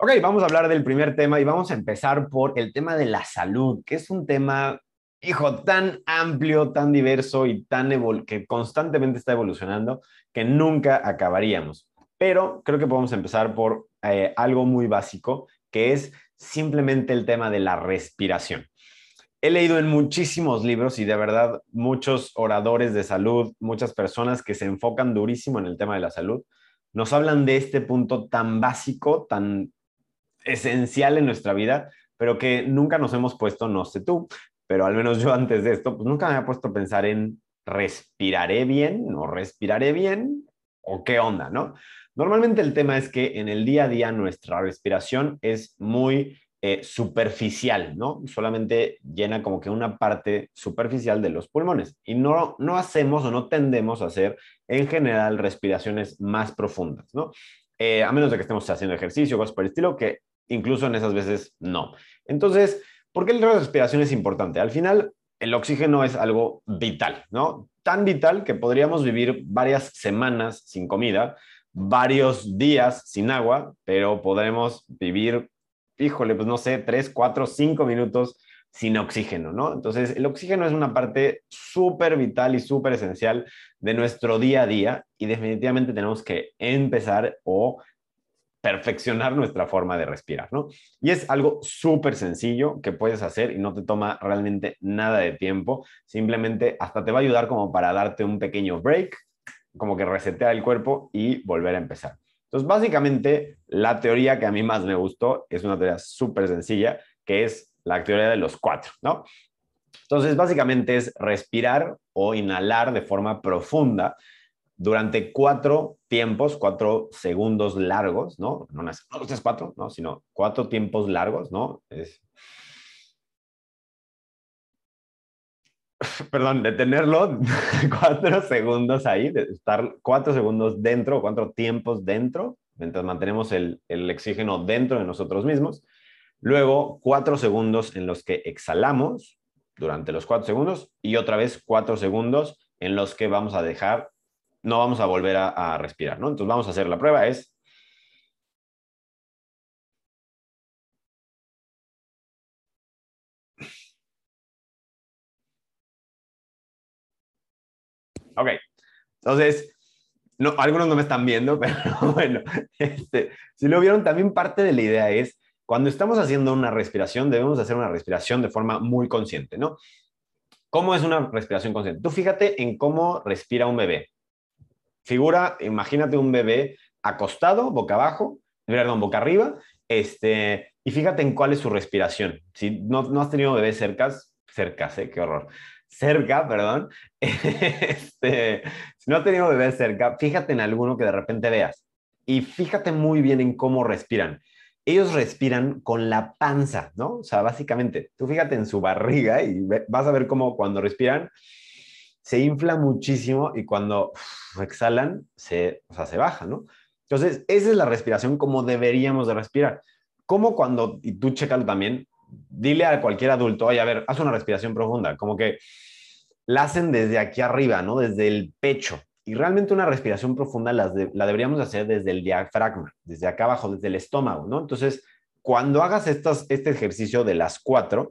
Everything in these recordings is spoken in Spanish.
Ok, vamos a hablar del primer tema y vamos a empezar por el tema de la salud, que es un tema, hijo, tan amplio, tan diverso y tan que constantemente está evolucionando que nunca acabaríamos. Pero creo que podemos empezar por eh, algo muy básico, que es simplemente el tema de la respiración. He leído en muchísimos libros y de verdad muchos oradores de salud, muchas personas que se enfocan durísimo en el tema de la salud, nos hablan de este punto tan básico, tan esencial en nuestra vida, pero que nunca nos hemos puesto, no sé tú, pero al menos yo antes de esto, pues nunca me había puesto a pensar en respiraré bien, no respiraré bien, o qué onda, ¿no? Normalmente el tema es que en el día a día nuestra respiración es muy eh, superficial, ¿no? Solamente llena como que una parte superficial de los pulmones y no, no hacemos o no tendemos a hacer en general respiraciones más profundas, ¿no? Eh, a menos de que estemos haciendo ejercicio, cosas por el estilo, que incluso en esas veces no. Entonces, ¿por qué la respiración es importante? Al final, el oxígeno es algo vital, ¿no? Tan vital que podríamos vivir varias semanas sin comida, varios días sin agua, pero podremos vivir, híjole, pues no sé, tres, cuatro, cinco minutos sin oxígeno, ¿no? Entonces, el oxígeno es una parte súper vital y súper esencial de nuestro día a día y definitivamente tenemos que empezar o perfeccionar nuestra forma de respirar, ¿no? Y es algo súper sencillo que puedes hacer y no te toma realmente nada de tiempo, simplemente hasta te va a ayudar como para darte un pequeño break, como que resetear el cuerpo y volver a empezar. Entonces, básicamente, la teoría que a mí más me gustó es una teoría súper sencilla, que es la teoría de los cuatro, ¿no? Entonces, básicamente es respirar o inhalar de forma profunda durante cuatro tiempos, cuatro segundos largos, ¿no? No, no es cuatro, ¿no? Sino cuatro tiempos largos, ¿no? Es... Perdón, detenerlo cuatro segundos ahí, de estar cuatro segundos dentro, cuatro tiempos dentro, mientras mantenemos el, el oxígeno dentro de nosotros mismos. Luego, cuatro segundos en los que exhalamos durante los cuatro segundos y otra vez cuatro segundos en los que vamos a dejar no vamos a volver a, respirar, ¿no? Entonces vamos a hacer la prueba, es... Ok, entonces, no, algunos no me están viendo, pero bueno, este, si lo vieron, también parte de la idea es, cuando estamos haciendo una respiración, debemos hacer una respiración de forma muy consciente, ¿no? ¿Cómo es una respiración consciente? Tú fíjate en cómo respira un bebé. Figura, imagínate un bebé acostado, boca abajo, perdón, boca arriba, este, y fíjate en cuál es su respiración. Si no, no has tenido bebés cercas, cercas, ¿eh? qué horror. Cerca, perdón. Este, si no has tenido bebés cerca, fíjate en alguno que de repente veas. Y fíjate muy bien en cómo respiran. Ellos respiran con la panza, ¿no? O sea, básicamente, tú fíjate en su barriga y vas a ver cómo cuando respiran, se infla muchísimo y cuando exhalan, se, o sea, se baja, ¿no? Entonces, esa es la respiración como deberíamos de respirar. Como cuando, y tú chécalo también, dile a cualquier adulto, oye, a ver, haz una respiración profunda, como que la hacen desde aquí arriba, ¿no? Desde el pecho. Y realmente una respiración profunda la, la deberíamos hacer desde el diafragma, desde acá abajo, desde el estómago, ¿no? Entonces, cuando hagas estas, este ejercicio de las cuatro,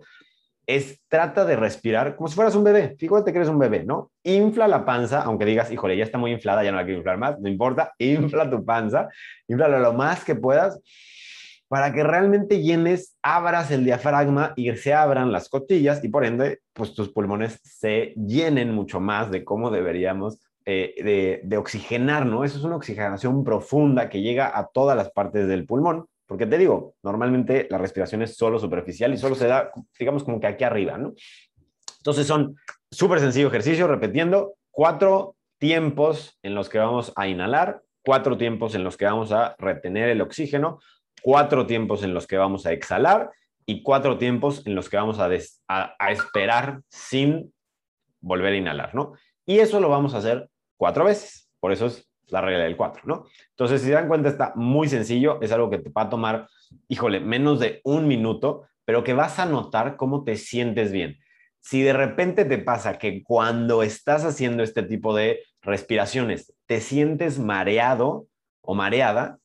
es trata de respirar como si fueras un bebé. Fíjate que eres un bebé, ¿no? Infla la panza, aunque digas, híjole, ya está muy inflada, ya no la quiero inflar más, no importa, infla tu panza, inflalo lo más que puedas para que realmente llenes, abras el diafragma y se abran las costillas y por ende, pues tus pulmones se llenen mucho más de cómo deberíamos eh, de oxigenar, ¿no? Eso es una oxigenación profunda que llega a todas las partes del pulmón porque te digo, normalmente la respiración es solo superficial y solo se da, digamos, como que aquí arriba, ¿no? Entonces son súper sencillo ejercicio, repitiendo, cuatro tiempos en los que vamos a inhalar, cuatro tiempos en los que vamos a retener el oxígeno, cuatro tiempos en los que vamos a exhalar y cuatro tiempos en los que vamos a, esperar sin volver a inhalar, ¿no? Y eso lo vamos a hacer cuatro veces. Por eso es la regla del 4, ¿no? Entonces, si se dan cuenta, está muy sencillo, es algo que te va a tomar, híjole, menos de un minuto, pero que vas a notar cómo te sientes bien. Si de repente te pasa que cuando estás haciendo este tipo de respiraciones te sientes mareado o mareada,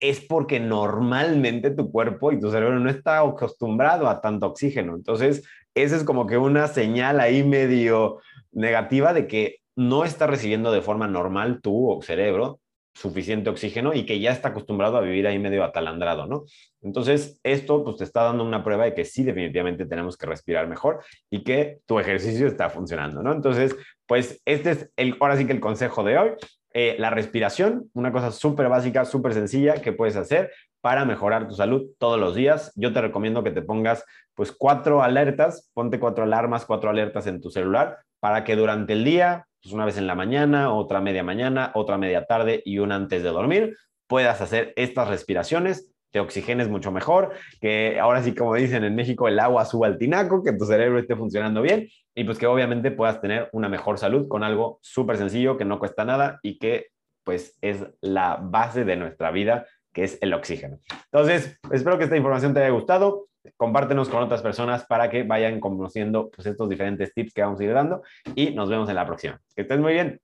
es porque normalmente tu cuerpo y tu cerebro no está acostumbrado a tanto oxígeno. Entonces, esa es como que una señal ahí medio negativa de que no está recibiendo de forma normal tu cerebro suficiente oxígeno y que ya está acostumbrado a vivir ahí medio atalandrado, ¿no? Entonces, esto pues te está dando una prueba de que sí, definitivamente tenemos que respirar mejor y que tu ejercicio está funcionando, ¿no? Entonces, pues este es el, ahora sí que el consejo de hoy. Eh, la respiración, una cosa súper básica, súper sencilla que puedes hacer para mejorar tu salud todos los días. Yo te recomiendo que te pongas pues cuatro alertas, ponte cuatro alarmas, cuatro alertas en tu celular para que durante el día, pues una vez en la mañana, otra media mañana, otra media tarde y una antes de dormir, puedas hacer estas respiraciones te oxigenes mucho mejor, que ahora sí, como dicen en México, el agua suba al tinaco, que tu cerebro esté funcionando bien y pues que obviamente puedas tener una mejor salud con algo súper sencillo que no cuesta nada y que pues es la base de nuestra vida, que es el oxígeno. Entonces, espero que esta información te haya gustado. Compártenos con otras personas para que vayan conociendo pues, estos diferentes tips que vamos a ir dando y nos vemos en la próxima. Que estés muy bien.